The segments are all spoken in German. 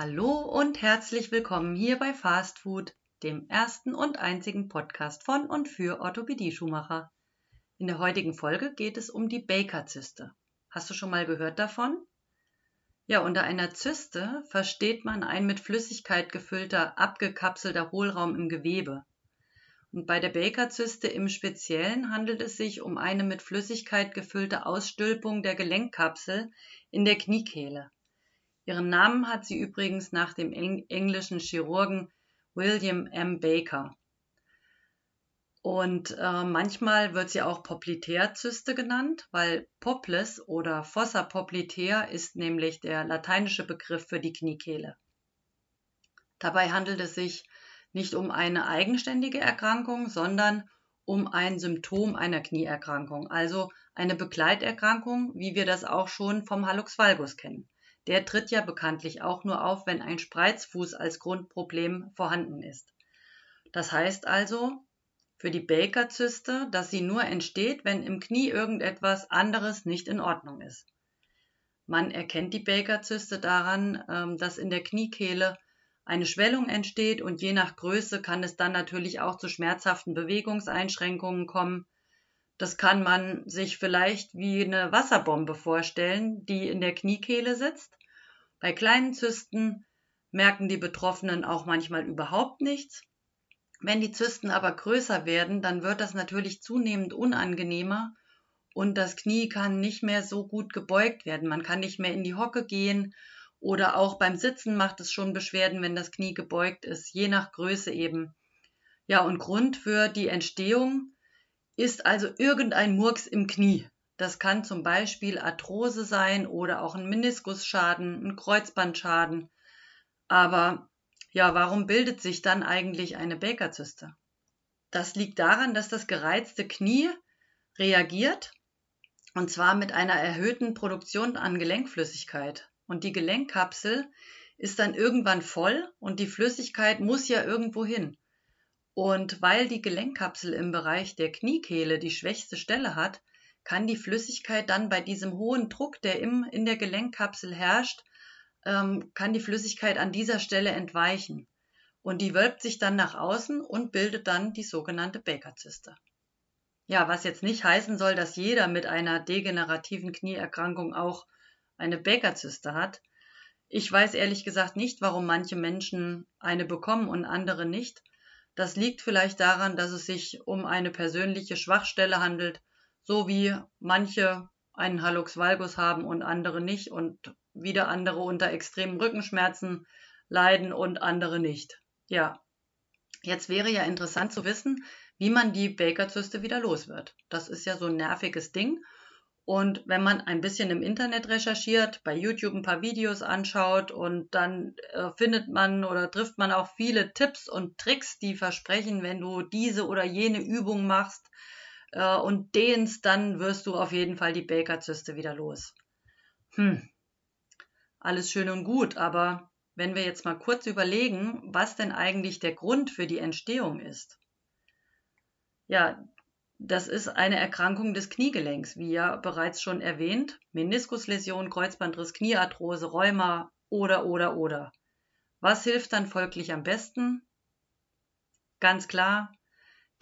Hallo und herzlich willkommen hier bei Fast Food, dem ersten und einzigen Podcast von und für Orthopädie-Schuhmacher. In der heutigen Folge geht es um die Baker-Zyste. Hast du schon mal gehört davon? Ja, unter einer Zyste versteht man ein mit Flüssigkeit gefüllter, abgekapselter Hohlraum im Gewebe. Und bei der Baker-Zyste im Speziellen handelt es sich um eine mit Flüssigkeit gefüllte Ausstülpung der Gelenkkapsel in der Kniekehle. Ihren Namen hat sie übrigens nach dem englischen Chirurgen William M. Baker. Und äh, manchmal wird sie auch Popliteazyste genannt, weil Poplis oder Fossa poplitea ist nämlich der lateinische Begriff für die Kniekehle. Dabei handelt es sich nicht um eine eigenständige Erkrankung, sondern um ein Symptom einer Knieerkrankung, also eine Begleiterkrankung, wie wir das auch schon vom Hallux valgus kennen. Der tritt ja bekanntlich auch nur auf, wenn ein Spreizfuß als Grundproblem vorhanden ist. Das heißt also für die Baker-Zyste, dass sie nur entsteht, wenn im Knie irgendetwas anderes nicht in Ordnung ist. Man erkennt die Baker-Zyste daran, ähm, dass in der Kniekehle eine Schwellung entsteht und je nach Größe kann es dann natürlich auch zu schmerzhaften Bewegungseinschränkungen kommen. Das kann man sich vielleicht wie eine Wasserbombe vorstellen, die in der Kniekehle sitzt bei kleinen Zysten merken die Betroffenen auch manchmal überhaupt nichts. Wenn die Zysten aber größer werden, dann wird das natürlich zunehmend unangenehmer und das Knie kann nicht mehr so gut gebeugt werden. Man kann nicht mehr in die Hocke gehen oder auch beim Sitzen macht es schon Beschwerden, wenn das Knie gebeugt ist, je nach Größe eben. Ja, und Grund für die Entstehung ist also irgendein Murks im Knie. Das kann zum Beispiel Arthrose sein oder auch ein Meniskusschaden, ein Kreuzbandschaden. Aber ja, warum bildet sich dann eigentlich eine Baker-Zyste? Das liegt daran, dass das gereizte Knie reagiert und zwar mit einer erhöhten Produktion an Gelenkflüssigkeit. Und die Gelenkkapsel ist dann irgendwann voll und die Flüssigkeit muss ja irgendwo hin. Und weil die Gelenkkapsel im Bereich der Kniekehle die schwächste Stelle hat, kann die Flüssigkeit dann bei diesem hohen Druck, der im, in der Gelenkkapsel herrscht, ähm, kann die Flüssigkeit an dieser Stelle entweichen. Und die wölbt sich dann nach außen und bildet dann die sogenannte Baker-Zyste. Ja, was jetzt nicht heißen soll, dass jeder mit einer degenerativen Knieerkrankung auch eine Baker-Zyste hat. Ich weiß ehrlich gesagt nicht, warum manche Menschen eine bekommen und andere nicht. Das liegt vielleicht daran, dass es sich um eine persönliche Schwachstelle handelt so wie manche einen Hallux valgus haben und andere nicht und wieder andere unter extremen Rückenschmerzen leiden und andere nicht. Ja, jetzt wäre ja interessant zu wissen, wie man die Baker-Zyste wieder los wird. Das ist ja so ein nerviges Ding. Und wenn man ein bisschen im Internet recherchiert, bei YouTube ein paar Videos anschaut und dann äh, findet man oder trifft man auch viele Tipps und Tricks, die versprechen, wenn du diese oder jene Übung machst, äh, und dehnst, dann wirst du auf jeden Fall die Baker-Zyste wieder los. Hm, alles schön und gut, aber wenn wir jetzt mal kurz überlegen, was denn eigentlich der Grund für die Entstehung ist. Ja, das ist eine Erkrankung des Kniegelenks, wie ja bereits schon erwähnt. Meniskusläsion, Kreuzbandriss, Kniearthrose, Rheuma oder, oder, oder. Was hilft dann folglich am besten? Ganz klar,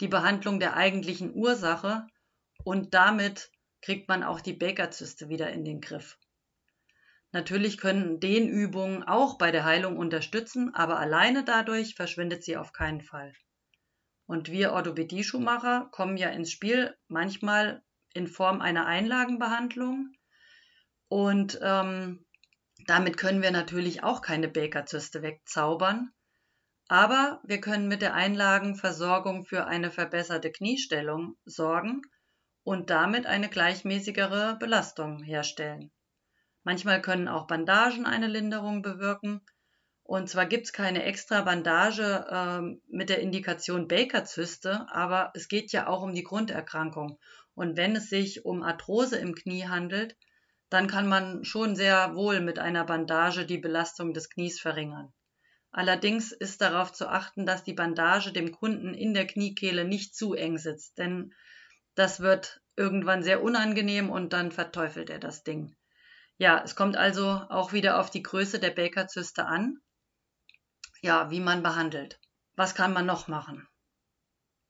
die Behandlung der eigentlichen Ursache und damit kriegt man auch die Baker-Zyste wieder in den Griff. Natürlich können Dehnübungen auch bei der Heilung unterstützen, aber alleine dadurch verschwindet sie auf keinen Fall. Und wir Orthopädie-Schuhmacher kommen ja ins Spiel, manchmal in Form einer Einlagenbehandlung. Und ähm, damit können wir natürlich auch keine Baker-Zyste wegzaubern. Aber wir können mit der Einlagenversorgung für eine verbesserte Kniestellung sorgen und damit eine gleichmäßigere Belastung herstellen. Manchmal können auch Bandagen eine Linderung bewirken. Und zwar gibt es keine extra Bandage äh, mit der Indikation Baker-Zyste, aber es geht ja auch um die Grunderkrankung. Und wenn es sich um Arthrose im Knie handelt, dann kann man schon sehr wohl mit einer Bandage die Belastung des Knies verringern. Allerdings ist darauf zu achten, dass die Bandage dem Kunden in der Kniekehle nicht zu eng sitzt, denn das wird irgendwann sehr unangenehm und dann verteufelt er das Ding. Ja, es kommt also auch wieder auf die Größe der Baker-Zyste an, Ja, wie man behandelt. Was kann man noch machen?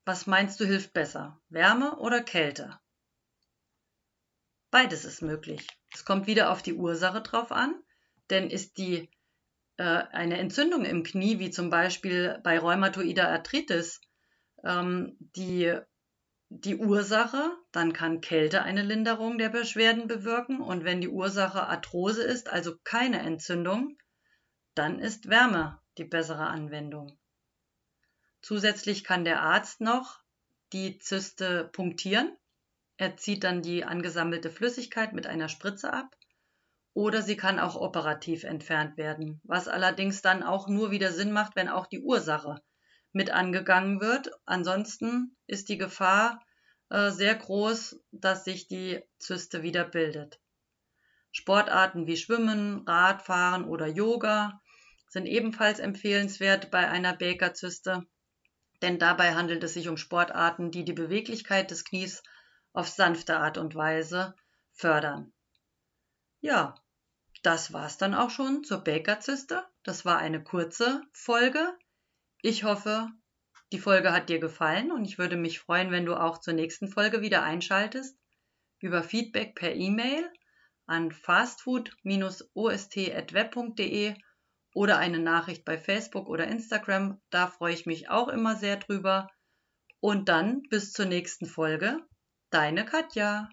Was meinst du hilft besser? Wärme oder Kälte? Beides ist möglich. Es kommt wieder auf die Ursache drauf an, denn ist die äh, eine Entzündung im Knie, wie zum Beispiel bei rheumatoider Arthritis, ähm, die, die Ursache, dann kann Kälte eine Linderung der Beschwerden bewirken und wenn die Ursache Arthrose ist, also keine Entzündung, dann ist Wärme die bessere Anwendung. Zusätzlich kann der Arzt noch die Zyste punktieren. Er zieht dann die angesammelte Flüssigkeit mit einer Spritze ab. Oder sie kann auch operativ entfernt werden, was allerdings dann auch nur wieder Sinn macht, wenn auch die Ursache mit angegangen wird. Ansonsten ist die Gefahr äh, sehr groß, dass sich die Zyste wieder bildet. Sportarten wie Schwimmen, Radfahren oder Yoga sind ebenfalls empfehlenswert bei einer Baker-Zyste denn dabei handelt es sich um Sportarten, die die Beweglichkeit des Knies auf sanfte Art und Weise fördern. Ja, das war's dann auch schon zur Baker-Zyste. Das war eine kurze Folge. Ich hoffe, die Folge hat dir gefallen und ich würde mich freuen, wenn du auch zur nächsten Folge wieder einschaltest. Über Feedback per E-Mail an fastfood-ost.web.de oder eine Nachricht bei Facebook oder Instagram. Da freue ich mich auch immer sehr drüber. Und dann bis zur nächsten Folge. Deine Katja.